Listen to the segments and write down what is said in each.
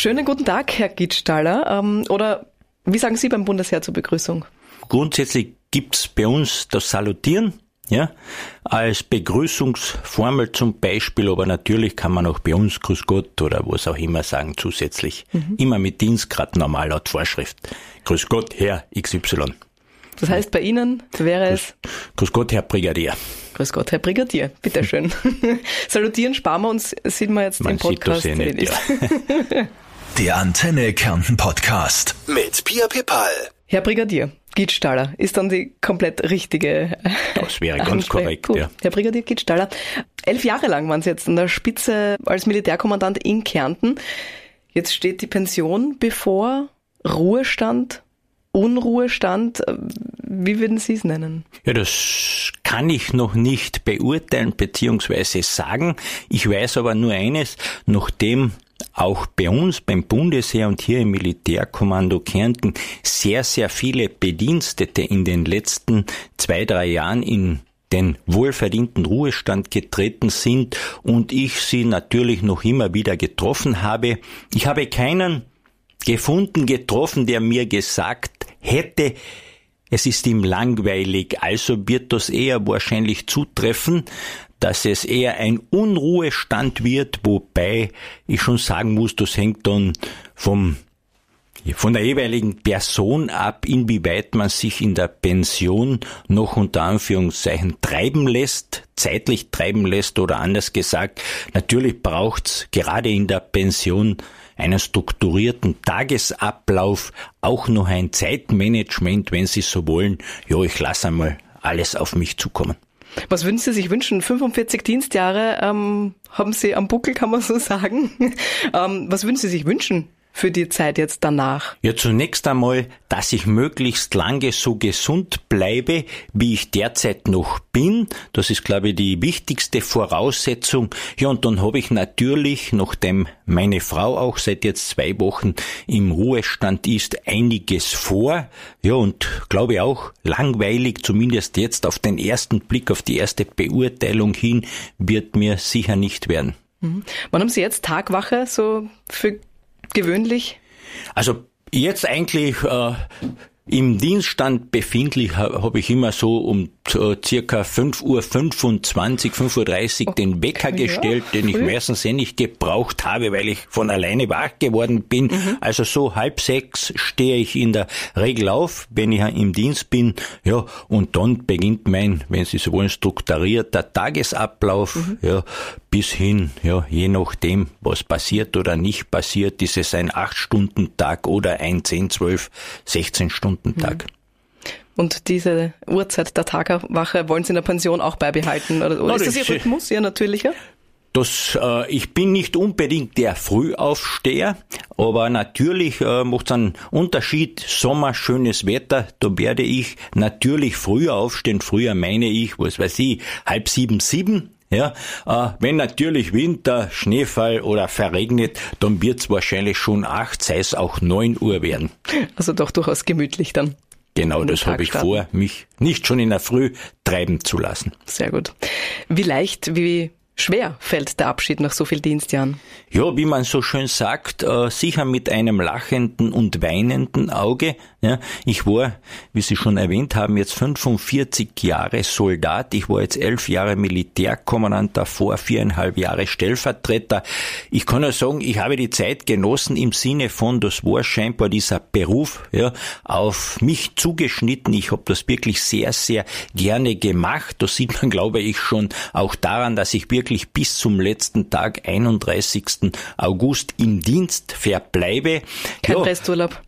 Schönen guten Tag, Herr Gittstaller. Ähm, oder wie sagen Sie beim Bundesheer zur Begrüßung? Grundsätzlich gibt's bei uns das Salutieren, ja, als Begrüßungsformel zum Beispiel, aber natürlich kann man auch bei uns Grüß Gott oder was auch immer sagen zusätzlich. Mhm. Immer mit Dienstgrad normal laut Vorschrift. Grüß Gott, Herr XY. Das heißt, bei Ihnen wäre es? Grüß Gott, Herr Brigadier. Grüß Gott, Herr Brigadier. Bitteschön. Salutieren sparen wir uns, sieht man jetzt man im Podcast sieht das eh nicht, ja. Der Antenne Kärnten Podcast mit Pia Pepal. Herr Brigadier, Gietstaller ist dann die komplett richtige. Das wäre ganz korrekt, Gut. ja. Herr Brigadier Gietstaller, elf Jahre lang waren Sie jetzt an der Spitze als Militärkommandant in Kärnten. Jetzt steht die Pension bevor, Ruhestand, Unruhestand. Wie würden Sie es nennen? Ja, das kann ich noch nicht beurteilen bzw. sagen. Ich weiß aber nur eines, nachdem auch bei uns beim Bundesheer und hier im Militärkommando Kärnten sehr, sehr viele Bedienstete in den letzten zwei, drei Jahren in den wohlverdienten Ruhestand getreten sind und ich sie natürlich noch immer wieder getroffen habe. Ich habe keinen gefunden, getroffen, der mir gesagt hätte, es ist ihm langweilig, also wird das eher wahrscheinlich zutreffen, dass es eher ein Unruhestand wird, wobei ich schon sagen muss, das hängt dann vom von der jeweiligen Person ab, inwieweit man sich in der Pension noch unter Anführungszeichen treiben lässt, zeitlich treiben lässt oder anders gesagt, natürlich braucht's gerade in der Pension einen strukturierten Tagesablauf, auch noch ein Zeitmanagement, wenn Sie so wollen. Ja, ich lasse einmal alles auf mich zukommen. Was würden Sie sich wünschen? 45 Dienstjahre ähm, haben Sie am Buckel, kann man so sagen. ähm, was würden Sie sich wünschen? Für die Zeit jetzt danach? Ja, zunächst einmal, dass ich möglichst lange so gesund bleibe, wie ich derzeit noch bin. Das ist, glaube ich, die wichtigste Voraussetzung. Ja, und dann habe ich natürlich, nachdem meine Frau auch seit jetzt zwei Wochen im Ruhestand ist, einiges vor. Ja, und glaube auch langweilig, zumindest jetzt auf den ersten Blick, auf die erste Beurteilung hin, wird mir sicher nicht werden. Mhm. Wann haben Sie jetzt Tagwache so für gewöhnlich? Also jetzt eigentlich äh, im Dienststand befindlich habe ich immer so um äh, circa 5.25 Uhr, 5.30 Uhr okay. den Wecker gestellt, den ich meistens eh nicht gebraucht habe, weil ich von alleine wach geworden bin. Mhm. Also so halb sechs stehe ich in der Regel auf, wenn ich im Dienst bin. Ja, und dann beginnt mein, wenn Sie so wollen, strukturierter Tagesablauf. Mhm. Ja, bis hin, ja, je nachdem, was passiert oder nicht passiert, ist es ein 8-Stunden-Tag oder ein 10, 12, 16-Stunden-Tag. Mhm. Und diese Uhrzeit der Tagawache wollen Sie in der Pension auch beibehalten? Oder, oder ist das Ihr Rhythmus, Ihr natürlicher? Das, äh, ich bin nicht unbedingt der Frühaufsteher, aber natürlich äh, macht es einen Unterschied. Sommer, schönes Wetter, da werde ich natürlich früher aufstehen. Früher meine ich, was weiß ich, halb sieben, sieben. Ja, äh, wenn natürlich Winter, Schneefall oder verregnet, dann wird es wahrscheinlich schon acht, sei es auch neun Uhr werden. Also doch durchaus gemütlich dann. Genau, das habe ich vor, mich nicht schon in der Früh treiben zu lassen. Sehr gut. Wie leicht, wie schwer fällt der Abschied nach so vielen Dienstjahren? Ja, wie man so schön sagt, äh, sicher mit einem lachenden und weinenden Auge. Ich war, wie Sie schon erwähnt haben, jetzt 45 Jahre Soldat. Ich war jetzt elf Jahre Militärkommandant, davor viereinhalb Jahre Stellvertreter. Ich kann nur sagen, ich habe die Zeit genossen im Sinne von, das war scheinbar dieser Beruf ja, auf mich zugeschnitten. Ich habe das wirklich sehr, sehr gerne gemacht. Das sieht man, glaube ich, schon auch daran, dass ich wirklich wirklich bis zum letzten Tag, 31. August, im Dienst verbleibe. Kein ja, Resturlaub.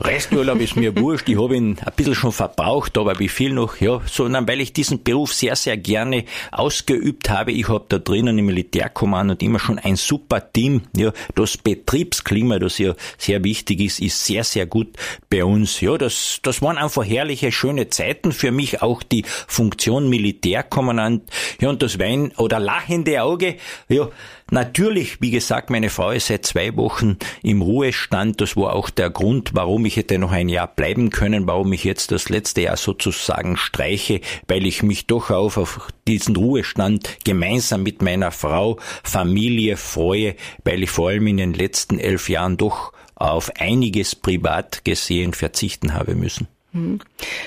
Resturlaub ist mir wurscht, ich habe ihn ein bisschen schon verbraucht, aber wie viel noch, ja, sondern weil ich diesen Beruf sehr, sehr gerne ausgeübt habe. Ich habe da drinnen im Militärkommando immer schon ein super Team. Ja, das Betriebsklima, das ja sehr wichtig ist, ist sehr, sehr gut bei uns. Ja, das, das waren einfach herrliche, schöne Zeiten für mich, auch die Funktion Militärkommandant. Ja, und das Wein oder lachende Auge, ja, natürlich, wie gesagt, meine Frau ist seit zwei Wochen im Ruhestand. Das war auch der Grund, warum ich hätte noch ein Jahr bleiben können, warum ich jetzt das letzte Jahr sozusagen streiche, weil ich mich doch auf, auf diesen Ruhestand gemeinsam mit meiner Frau, Familie freue, weil ich vor allem in den letzten elf Jahren doch auf einiges privat gesehen verzichten habe müssen. Hm.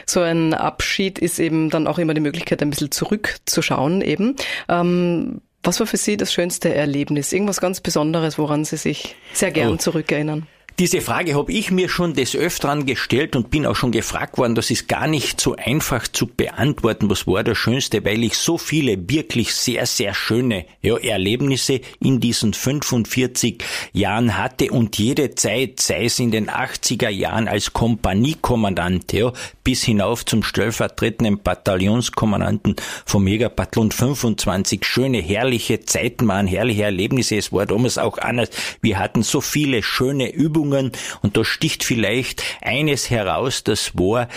So ein Abschied ist eben dann auch immer die Möglichkeit, ein bisschen zurückzuschauen eben. Ähm, was war für Sie das schönste Erlebnis? Irgendwas ganz Besonderes, woran Sie sich sehr gern oh. zurückerinnern? Diese Frage habe ich mir schon des Öfteren gestellt und bin auch schon gefragt worden. Das ist gar nicht so einfach zu beantworten. Was war das Schönste? Weil ich so viele wirklich sehr, sehr schöne ja, Erlebnisse in diesen 45 Jahren hatte und jede Zeit, sei es in den 80er Jahren als Kompaniekommandant, ja, bis hinauf zum stellvertretenden Bataillonskommandanten vom Megabataillon 25 schöne, herrliche Zeiten waren, herrliche Erlebnisse. Es war damals auch anders. Wir hatten so viele schöne Übungen Beziehungen. Und da sticht vielleicht eines heraus, das war,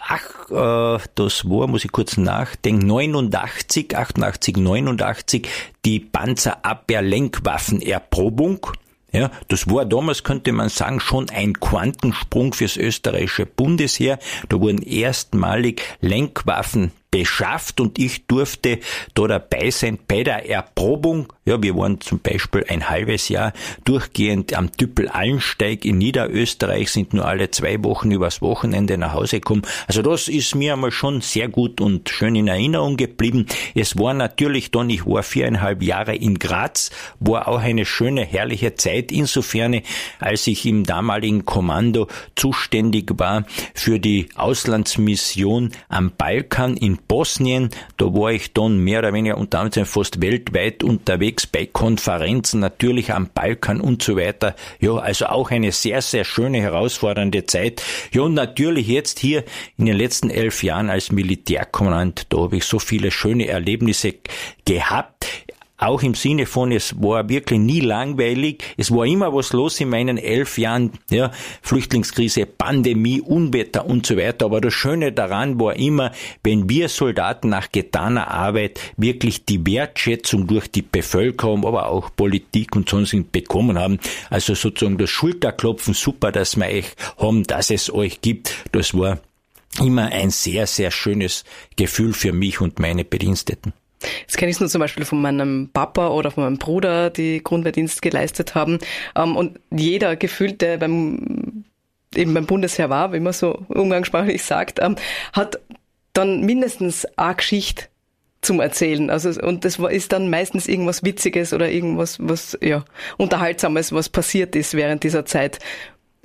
ach, äh, das war, muss ich kurz nachdenken, 89, 88, 89, die Panzerabwehr-Lenkwaffenerprobung. Ja, das war damals, könnte man sagen, schon ein Quantensprung fürs österreichische Bundesheer. Da wurden erstmalig Lenkwaffen beschafft und ich durfte da dabei sein bei der Erprobung. Ja, wir waren zum Beispiel ein halbes Jahr durchgehend am Tüppel Allensteig in Niederösterreich, sind nur alle zwei Wochen übers Wochenende nach Hause gekommen. Also das ist mir einmal schon sehr gut und schön in Erinnerung geblieben. Es war natürlich dann, ich war viereinhalb Jahre in Graz, war auch eine schöne, herrliche Zeit, insofern, als ich im damaligen Kommando zuständig war für die Auslandsmission am Balkan in Bosnien, da war ich dann mehr oder weniger unter anderem fast weltweit unterwegs bei Konferenzen, natürlich am Balkan und so weiter. Ja, also auch eine sehr, sehr schöne, herausfordernde Zeit. Ja, und natürlich jetzt hier in den letzten elf Jahren als Militärkommandant, da habe ich so viele schöne Erlebnisse gehabt auch im Sinne von, es war wirklich nie langweilig, es war immer was los in meinen elf Jahren, ja, Flüchtlingskrise, Pandemie, Unwetter und so weiter. Aber das Schöne daran war immer, wenn wir Soldaten nach getaner Arbeit wirklich die Wertschätzung durch die Bevölkerung, aber auch Politik und sonstigen bekommen haben. Also sozusagen das Schulterklopfen, super, dass wir euch haben, dass es euch gibt. Das war immer ein sehr, sehr schönes Gefühl für mich und meine Bediensteten. Das kenne ich nur zum Beispiel von meinem Papa oder von meinem Bruder, die Grundwehrdienst geleistet haben. Ähm, und jeder gefühlt, der beim, eben beim Bundesheer war, wie man so umgangssprachlich sagt, ähm, hat dann mindestens eine Geschichte zum Erzählen. Also, und das ist dann meistens irgendwas Witziges oder irgendwas, was, ja, Unterhaltsames, was passiert ist während dieser Zeit.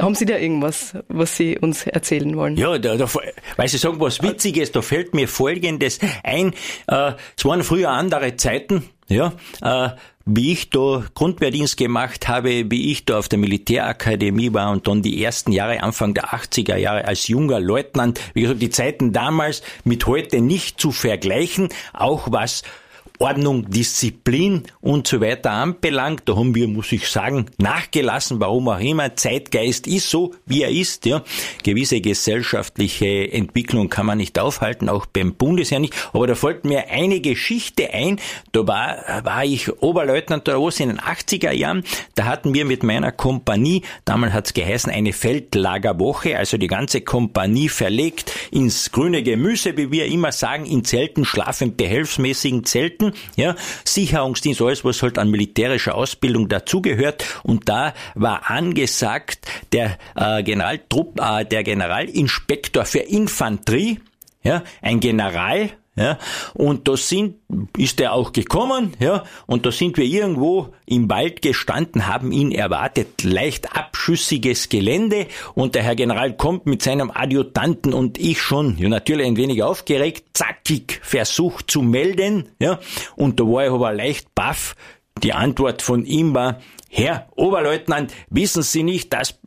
Haben Sie da irgendwas, was Sie uns erzählen wollen? Ja, da, da, weil Sie sagen, was Witziges, da fällt mir Folgendes ein. Äh, es waren früher andere Zeiten, ja, äh, wie ich da Grundwehrdienst gemacht habe, wie ich da auf der Militärakademie war und dann die ersten Jahre, Anfang der 80er Jahre als junger Leutnant, wie gesagt, die Zeiten damals mit heute nicht zu vergleichen, auch was Ordnung, Disziplin und so weiter anbelangt. Da haben wir, muss ich sagen, nachgelassen, warum auch immer. Zeitgeist ist so, wie er ist. Ja. Gewisse gesellschaftliche Entwicklung kann man nicht aufhalten, auch beim Bundesheer nicht. Aber da fällt mir eine Geschichte ein. Da war, war ich Oberleutnant oder was in den 80er Jahren. Da hatten wir mit meiner Kompanie, damals hat's geheißen, eine Feldlagerwoche, also die ganze Kompanie verlegt ins grüne Gemüse, wie wir immer sagen, in Zelten, schlafen behelfsmäßigen Zelten ja, Sicherungsdienst, alles, was halt an militärischer Ausbildung dazugehört. Und da war angesagt der äh, Generaltrupp, äh, der Generalinspektor für Infanterie, ja, ein General, ja, und da sind, ist er auch gekommen, ja, und da sind wir irgendwo im Wald gestanden, haben ihn erwartet, leicht abschüssiges Gelände, und der Herr General kommt mit seinem Adjutanten und ich schon, ja, natürlich ein wenig aufgeregt, zackig versucht zu melden, ja, und da war ich aber leicht baff. Die Antwort von ihm war, Herr Oberleutnant, wissen Sie nicht, dass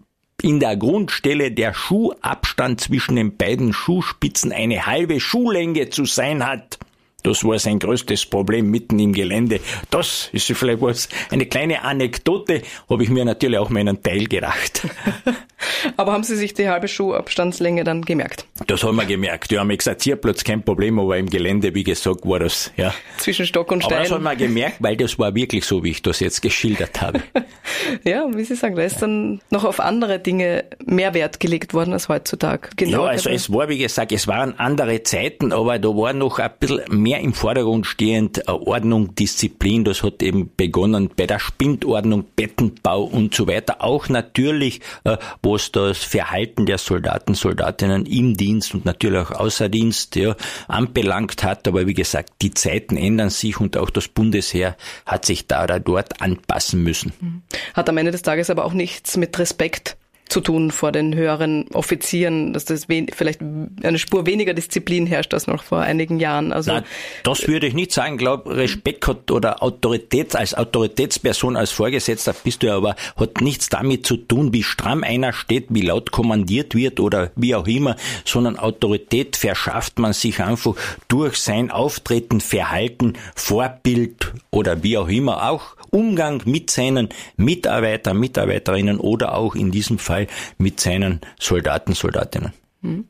in der Grundstelle der Schuhabstand zwischen den beiden Schuhspitzen eine halbe Schuhlänge zu sein hat. Das war sein größtes Problem mitten im Gelände. Das ist vielleicht was, eine kleine Anekdote, habe ich mir natürlich auch meinen Teil gedacht. Aber haben Sie sich die halbe Schuhabstandslänge dann gemerkt? Das haben wir gemerkt. Ja, mit Exerzierplatz kein Problem, aber im Gelände, wie gesagt, war das, ja. Zwischen Stock und Stein. Aber das haben wir gemerkt, weil das war wirklich so, wie ich das jetzt geschildert habe. ja, wie Sie sagen, da ist dann noch auf andere Dinge mehr Wert gelegt worden als heutzutage. Genau. Ja, also es war, wie gesagt, es waren andere Zeiten, aber da war noch ein bisschen mehr im Vordergrund stehend Ordnung, Disziplin. Das hat eben begonnen bei der Spindordnung, Bettenbau und so weiter. Auch natürlich, äh, was das Verhalten der Soldaten, Soldatinnen im Dienst und natürlich auch außer Dienst ja, anbelangt hat. Aber wie gesagt, die Zeiten ändern sich und auch das Bundesheer hat sich da oder dort anpassen müssen. Mhm. Hat am Ende des Tages aber auch nichts mit Respekt zu tun vor den höheren Offizieren, dass das vielleicht eine Spur weniger Disziplin herrscht als noch vor einigen Jahren. Also Nein, das würde ich nicht sagen. Ich glaube, Respekt hat oder Autorität als Autoritätsperson, als Vorgesetzter bist du aber, hat nichts damit zu tun, wie stramm einer steht, wie laut kommandiert wird oder wie auch immer, sondern Autorität verschafft man sich einfach durch sein Auftreten, Verhalten, Vorbild oder wie auch immer, auch Umgang mit seinen Mitarbeitern, Mitarbeiterinnen oder auch in diesem Fall mit seinen Soldaten, Soldatinnen. Mhm.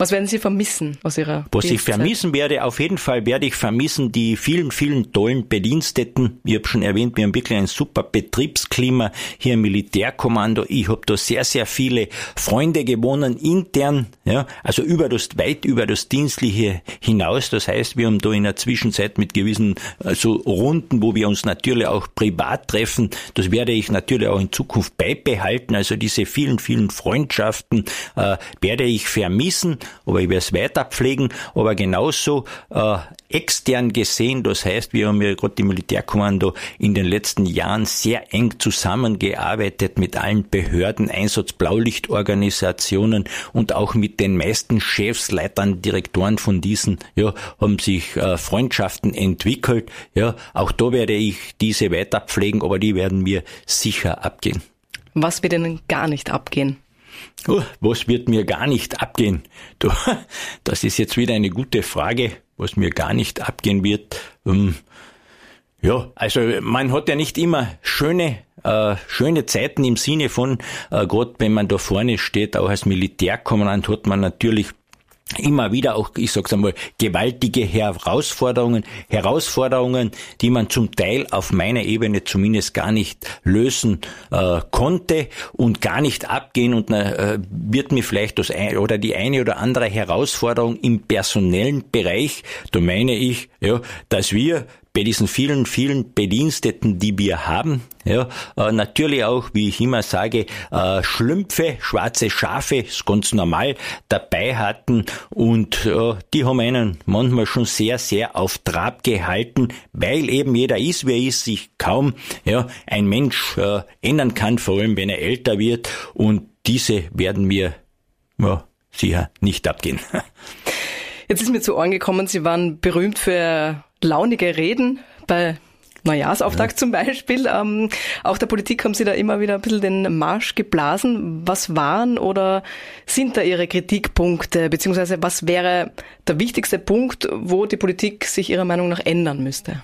Was werden Sie vermissen aus Ihrer Was ich vermissen werde, auf jeden Fall werde ich vermissen die vielen, vielen tollen Bediensteten. Ich habe schon erwähnt, wir haben wirklich ein super Betriebsklima hier im Militärkommando. Ich habe da sehr, sehr viele Freunde gewonnen, intern, ja, also über das, weit über das Dienstliche hinaus. Das heißt, wir haben da in der Zwischenzeit mit gewissen also Runden, wo wir uns natürlich auch privat treffen. Das werde ich natürlich auch in Zukunft beibehalten. Also diese vielen, vielen Freundschaften äh, werde ich vermissen aber ich werde es weiter pflegen, aber genauso äh, extern gesehen, das heißt, wir haben ja gerade die Militärkommando in den letzten Jahren sehr eng zusammengearbeitet mit allen Behörden, Einsatz-Blaulichtorganisationen und auch mit den meisten Chefs, Leitern, Direktoren von diesen, ja, haben sich äh, Freundschaften entwickelt. Ja, auch da werde ich diese weiter pflegen, aber die werden mir sicher abgehen. Was wird Ihnen gar nicht abgehen? Oh, was wird mir gar nicht abgehen? Du, das ist jetzt wieder eine gute Frage, was mir gar nicht abgehen wird. Ähm, ja, also man hat ja nicht immer schöne äh, schöne Zeiten im Sinne von, äh, gerade wenn man da vorne steht, auch als Militärkommandant hat man natürlich immer wieder auch, ich sag's einmal, gewaltige Herausforderungen, Herausforderungen, die man zum Teil auf meiner Ebene zumindest gar nicht lösen äh, konnte und gar nicht abgehen. Und äh, wird mir vielleicht das ein, oder die eine oder andere Herausforderung im personellen Bereich, da meine ich, ja, dass wir bei diesen vielen, vielen Bediensteten, die wir haben, ja, äh, natürlich auch, wie ich immer sage, äh, Schlümpfe, schwarze Schafe, ist ganz normal, dabei hatten und äh, die haben einen manchmal schon sehr, sehr auf Trab gehalten, weil eben jeder ist, wer ist, sich kaum ja, ein Mensch äh, ändern kann, vor allem wenn er älter wird und diese werden mir ja, sicher nicht abgehen. Jetzt ist mir zu Ohren gekommen, Sie waren berühmt für launige Reden bei Neujahrsauftakt ja. zum Beispiel. Ähm, auch der Politik haben Sie da immer wieder ein bisschen den Marsch geblasen. Was waren oder sind da Ihre Kritikpunkte, beziehungsweise was wäre der wichtigste Punkt, wo die Politik sich Ihrer Meinung nach ändern müsste?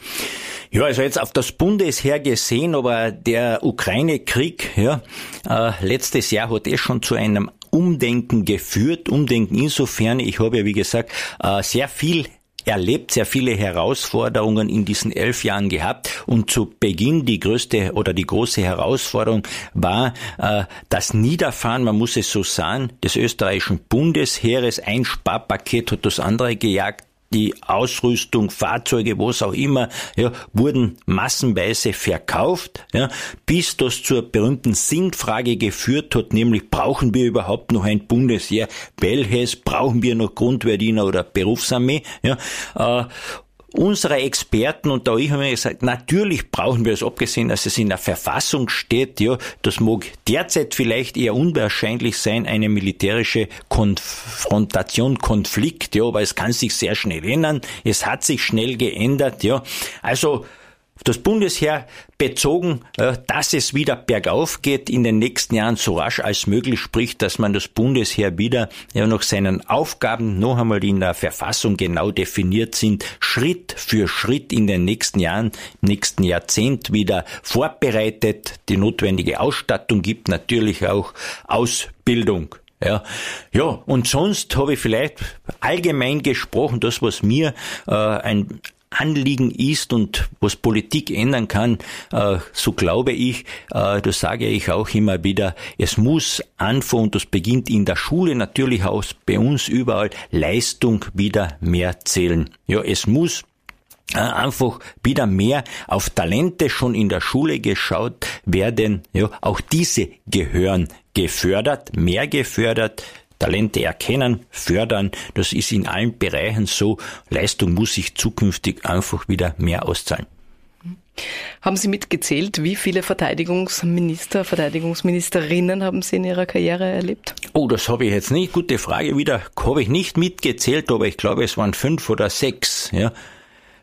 Ja, also jetzt auf das Bundesheer gesehen, aber der Ukraine-Krieg, ja, äh, letztes Jahr hat es schon zu einem Umdenken geführt. Umdenken insofern, ich habe ja wie gesagt äh, sehr viel erlebt, sehr viele Herausforderungen in diesen elf Jahren gehabt und zu Beginn die größte oder die große Herausforderung war äh, das Niederfahren, man muss es so sagen, des österreichischen Bundesheeres. Ein Sparpaket hat das andere gejagt die Ausrüstung, Fahrzeuge, was auch immer, ja, wurden massenweise verkauft, ja, bis das zur berühmten Sinnfrage geführt hat, nämlich brauchen wir überhaupt noch ein Bundesheer? Welches brauchen wir noch Grundwehrdiener oder Berufsarmee? Ja, äh, unsere Experten und da ich habe mir gesagt, natürlich brauchen wir es, abgesehen, dass es in der Verfassung steht, ja, das mag derzeit vielleicht eher unwahrscheinlich sein, eine militärische Konfrontation, Konflikt, ja, aber es kann sich sehr schnell ändern, es hat sich schnell geändert, ja. Also, das Bundesheer bezogen, äh, dass es wieder bergauf geht in den nächsten Jahren so rasch als möglich, sprich, dass man das Bundesheer wieder ja, nach seinen Aufgaben noch einmal in der Verfassung genau definiert sind, Schritt für Schritt in den nächsten Jahren, nächsten Jahrzehnt wieder vorbereitet, die notwendige Ausstattung gibt, natürlich auch Ausbildung. Ja, ja, und sonst habe ich vielleicht allgemein gesprochen, das, was mir äh, ein Anliegen ist und was Politik ändern kann, äh, so glaube ich, äh, das sage ich auch immer wieder, es muss anfangen, und das beginnt in der Schule natürlich auch bei uns überall, Leistung wieder mehr zählen. Ja, es muss äh, einfach wieder mehr auf Talente schon in der Schule geschaut werden. Ja, auch diese gehören gefördert, mehr gefördert, Talente erkennen, fördern. Das ist in allen Bereichen so. Leistung muss sich zukünftig einfach wieder mehr auszahlen. Haben Sie mitgezählt, wie viele Verteidigungsminister, Verteidigungsministerinnen haben Sie in Ihrer Karriere erlebt? Oh, das habe ich jetzt nicht. Gute Frage wieder. Habe ich nicht mitgezählt, aber ich glaube, es waren fünf oder sechs. Ja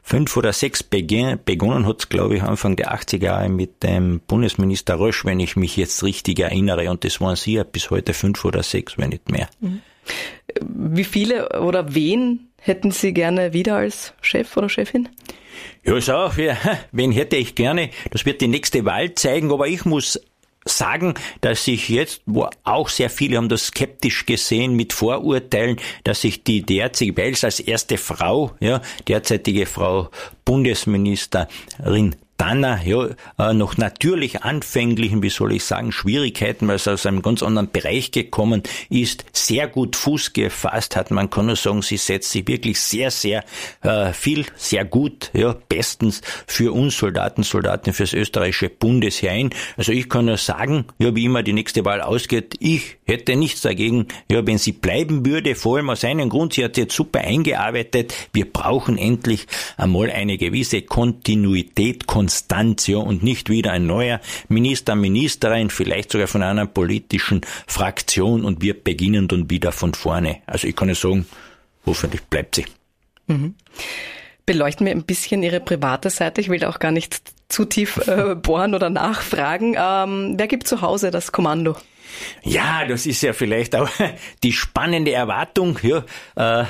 fünf oder sechs begonnen hat es, glaube ich, Anfang der 80er Jahre mit dem Bundesminister Rösch, wenn ich mich jetzt richtig erinnere. Und das waren sie ja bis heute fünf oder sechs, wenn nicht mehr. Mhm. Wie viele oder wen hätten Sie gerne wieder als Chef oder Chefin? Ja, so, wen hätte ich gerne? Das wird die nächste Wahl zeigen, aber ich muss sagen, dass sich jetzt, wo auch sehr viele haben das skeptisch gesehen mit Vorurteilen, dass sich die derzeitige Wels als erste Frau, ja, derzeitige Frau Bundesministerin Danner ja, äh, noch natürlich anfänglichen, wie soll ich sagen, Schwierigkeiten, weil es aus einem ganz anderen Bereich gekommen ist, sehr gut Fuß gefasst hat. Man kann nur sagen, sie setzt sich wirklich sehr, sehr äh, viel, sehr gut, ja, bestens für uns Soldaten, Soldaten fürs österreichische Bundesheer ein. Also ich kann nur sagen, ja, wie immer die nächste Wahl ausgeht, ich hätte nichts dagegen, ja, wenn sie bleiben würde, vor allem aus einem Grund, sie hat jetzt super eingearbeitet. Wir brauchen endlich einmal eine gewisse Kontinuität, Konstanz, ja, und nicht wieder ein neuer Minister, Ministerin, vielleicht sogar von einer politischen Fraktion und wir beginnen dann wieder von vorne. Also ich kann ja sagen, hoffentlich bleibt sie. Mhm. Beleuchten wir ein bisschen Ihre private Seite. Ich will da auch gar nicht zu tief äh, bohren oder nachfragen. Ähm, wer gibt zu Hause das Kommando? Ja, das ist ja vielleicht auch die spannende Erwartung. Ja, äh,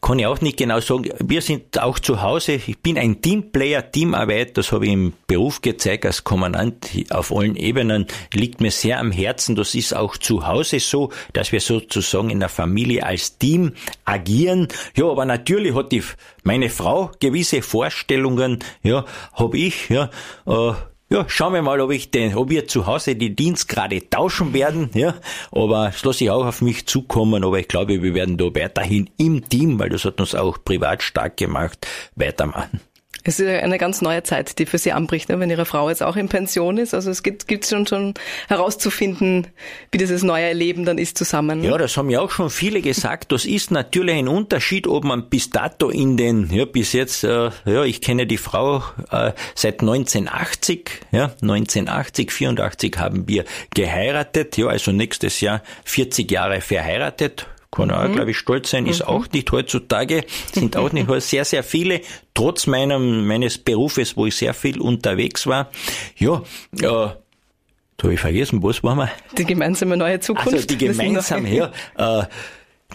kann ich auch nicht genau sagen. Wir sind auch zu Hause. Ich bin ein Teamplayer, Teamarbeit. Das habe ich im Beruf gezeigt als Kommandant auf allen Ebenen. Liegt mir sehr am Herzen. Das ist auch zu Hause so, dass wir sozusagen in der Familie als Team agieren. Ja, aber natürlich hat die, meine Frau gewisse Vorstellungen. Ja, habe ich. Ja, äh, ja, schauen wir mal, ob ich den, ob wir zu Hause die Dienstgrade tauschen werden, ja. Aber es lasse ich auch auf mich zukommen, aber ich glaube, wir werden da weiterhin im Team, weil das hat uns auch privat stark gemacht, weitermachen. Es ist eine ganz neue Zeit, die für Sie anbricht, ne? wenn Ihre Frau jetzt auch in Pension ist. Also es gibt gibt schon schon herauszufinden, wie dieses neue Leben dann ist zusammen. Ne? Ja, das haben ja auch schon viele gesagt. Das ist natürlich ein Unterschied, ob man bis dato in den, ja bis jetzt, äh, ja ich kenne die Frau äh, seit 1980, ja 1980, 84 haben wir geheiratet, ja also nächstes Jahr 40 Jahre verheiratet kann auch, mhm. glaube ich, stolz sein, ist mhm. auch nicht heutzutage, sind auch nicht sehr, sehr viele, trotz meinem, meines Berufes, wo ich sehr viel unterwegs war. Ja, äh, da habe ich vergessen, was waren wir? Die gemeinsame neue Zukunft. Also die gemeinsame, ja. Äh,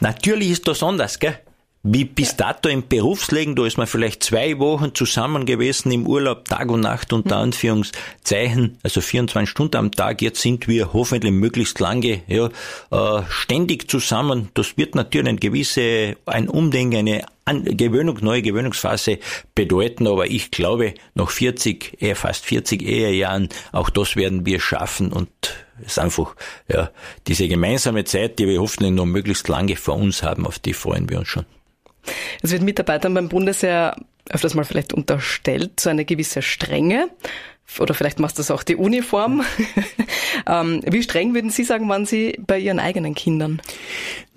natürlich ist das anders, gell? Wie bis dato im Berufsleben, da ist man vielleicht zwei Wochen zusammen gewesen im Urlaub, Tag und Nacht unter mhm. Anführungszeichen, also 24 Stunden am Tag. Jetzt sind wir hoffentlich möglichst lange, ja, äh, ständig zusammen. Das wird natürlich ein gewisse, ein Umdenken, eine An Gewöhnung, neue Gewöhnungsphase bedeuten, aber ich glaube, nach 40, eher fast 40 Ehejahren, auch das werden wir schaffen und es ist einfach, ja, diese gemeinsame Zeit, die wir hoffentlich noch möglichst lange vor uns haben, auf die freuen wir uns schon. Es wird Mitarbeitern beim Bundesheer öfters mal vielleicht unterstellt, so eine gewisse Strenge. Oder vielleicht machst du das auch die Uniform. ähm, wie streng würden Sie sagen, waren Sie bei Ihren eigenen Kindern?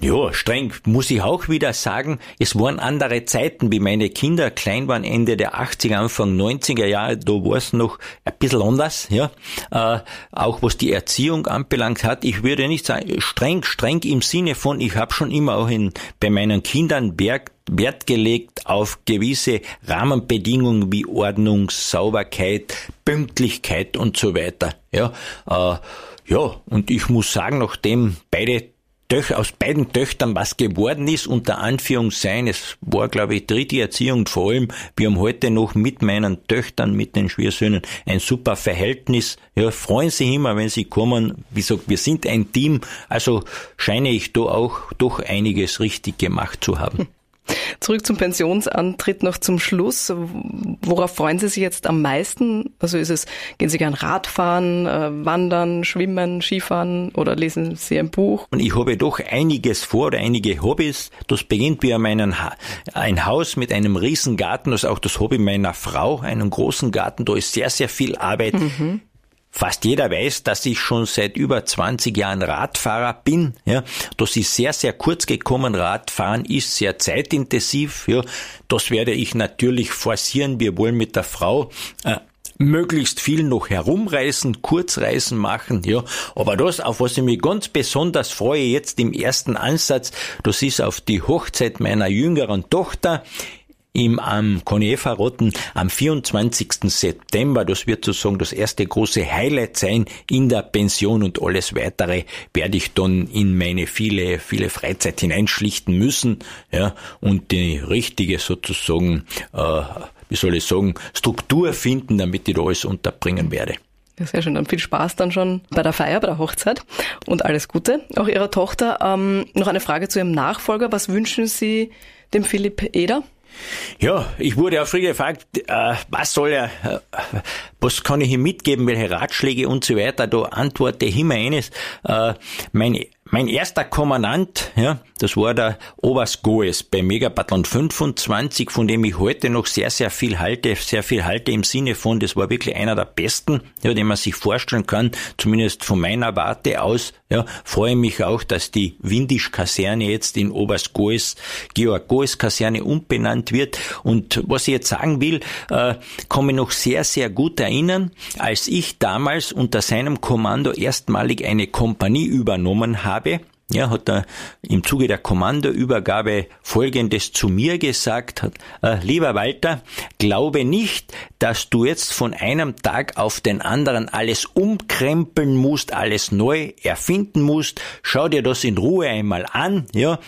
Ja, streng muss ich auch wieder sagen. Es waren andere Zeiten, wie meine Kinder klein waren, Ende der 80er, Anfang 90er Jahre. Da war es noch ein bisschen anders, ja. Äh, auch was die Erziehung anbelangt hat. Ich würde nicht sagen streng, streng im Sinne von, ich habe schon immer auch in, bei meinen Kindern Berg Wert gelegt auf gewisse Rahmenbedingungen wie Ordnung, Sauberkeit, Pünktlichkeit und so weiter. Ja, äh, ja, und ich muss sagen, nachdem beide Töch, aus beiden Töchtern was geworden ist, unter Anführungszeichen, es war, glaube ich, dritte Erziehung vor allem, wir haben heute noch mit meinen Töchtern, mit den Schwiersöhnen ein super Verhältnis, ja, freuen sich immer, wenn sie kommen, wie gesagt, wir sind ein Team, also scheine ich da auch doch einiges richtig gemacht zu haben. Zurück zum Pensionsantritt noch zum Schluss. Worauf freuen Sie sich jetzt am meisten? Also ist es, gehen Sie gern Radfahren, äh, Wandern, Schwimmen, Skifahren oder lesen Sie ein Buch? Und ich habe doch einiges vor oder einige Hobbys. Das beginnt wie meinen ha ein Haus mit einem riesen Garten. Das ist auch das Hobby meiner Frau, einen großen Garten. Da ist sehr, sehr viel Arbeit. Mhm. Fast jeder weiß, dass ich schon seit über 20 Jahren Radfahrer bin. Ja, das ist sehr, sehr kurz gekommen. Radfahren ist sehr zeitintensiv. Ja, das werde ich natürlich forcieren. Wir wollen mit der Frau äh, möglichst viel noch herumreisen, Kurzreisen machen, ja. Aber das, auf was ich mich ganz besonders freue jetzt im ersten Ansatz, das ist auf die Hochzeit meiner jüngeren Tochter im am Koniefa-Rotten am 24. September. Das wird sozusagen das erste große Highlight sein in der Pension und alles weitere werde ich dann in meine viele, viele Freizeit hineinschlichten müssen, ja, und die richtige sozusagen, äh, wie soll ich sagen, Struktur finden, damit ich da alles unterbringen werde. Sehr schön. Dann viel Spaß dann schon bei der Feier, bei der Hochzeit und alles Gute. Auch Ihrer Tochter. Ähm, noch eine Frage zu Ihrem Nachfolger. Was wünschen Sie dem Philipp Eder? Ja, ich wurde auch früher gefragt, äh, was soll er, äh, was kann ich ihm mitgeben, welche Ratschläge und so weiter. Da antworte ich immer eines, äh, mein, mein erster Kommandant, ja, das war der Oberst Goes bei Megapatlon 25, von dem ich heute noch sehr, sehr viel halte, sehr viel halte im Sinne von, das war wirklich einer der besten, ja, den man sich vorstellen kann, zumindest von meiner Warte aus, ja, freue mich auch, dass die Windisch-Kaserne jetzt in Oberst Goes, Georg Goes Kaserne umbenannt wird. Und was ich jetzt sagen will, äh, kann mich noch sehr, sehr gut erinnern, als ich damals unter seinem Kommando erstmalig eine Kompanie übernommen habe, ja, hat er im Zuge der Kommandoübergabe Folgendes zu mir gesagt, hat, äh, lieber Walter, glaube nicht, dass du jetzt von einem Tag auf den anderen alles umkrempeln musst, alles neu erfinden musst. Schau dir das in Ruhe einmal an, ja.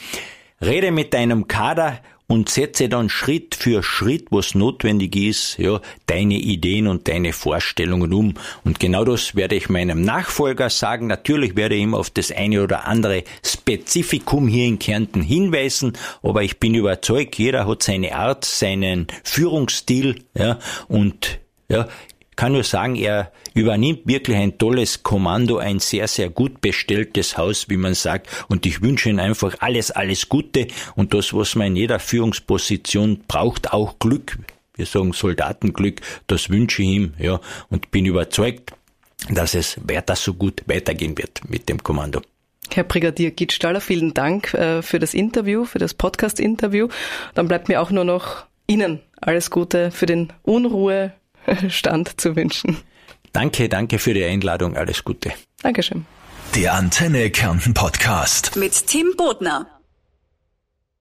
Rede mit deinem Kader und setze dann Schritt für Schritt, was notwendig ist, ja, deine Ideen und deine Vorstellungen um. Und genau das werde ich meinem Nachfolger sagen. Natürlich werde ich ihm auf das eine oder andere Spezifikum hier in Kärnten hinweisen, aber ich bin überzeugt, jeder hat seine Art, seinen Führungsstil, ja, und ja, kann nur sagen, er übernimmt wirklich ein tolles Kommando, ein sehr, sehr gut bestelltes Haus, wie man sagt. Und ich wünsche ihm einfach alles, alles Gute und das, was man in jeder Führungsposition braucht, auch Glück. Wir sagen Soldatenglück, das wünsche ich ihm, ja, und bin überzeugt, dass es weiter so gut weitergehen wird mit dem Kommando. Herr Brigadier Gittstaller, vielen Dank äh, für das Interview, für das Podcast-Interview. Dann bleibt mir auch nur noch Ihnen alles Gute für den Unruhe Stand zu wünschen. Danke, danke für die Einladung. Alles Gute. Dankeschön. Der Antenne Kärnten Podcast. Mit Tim Bodner.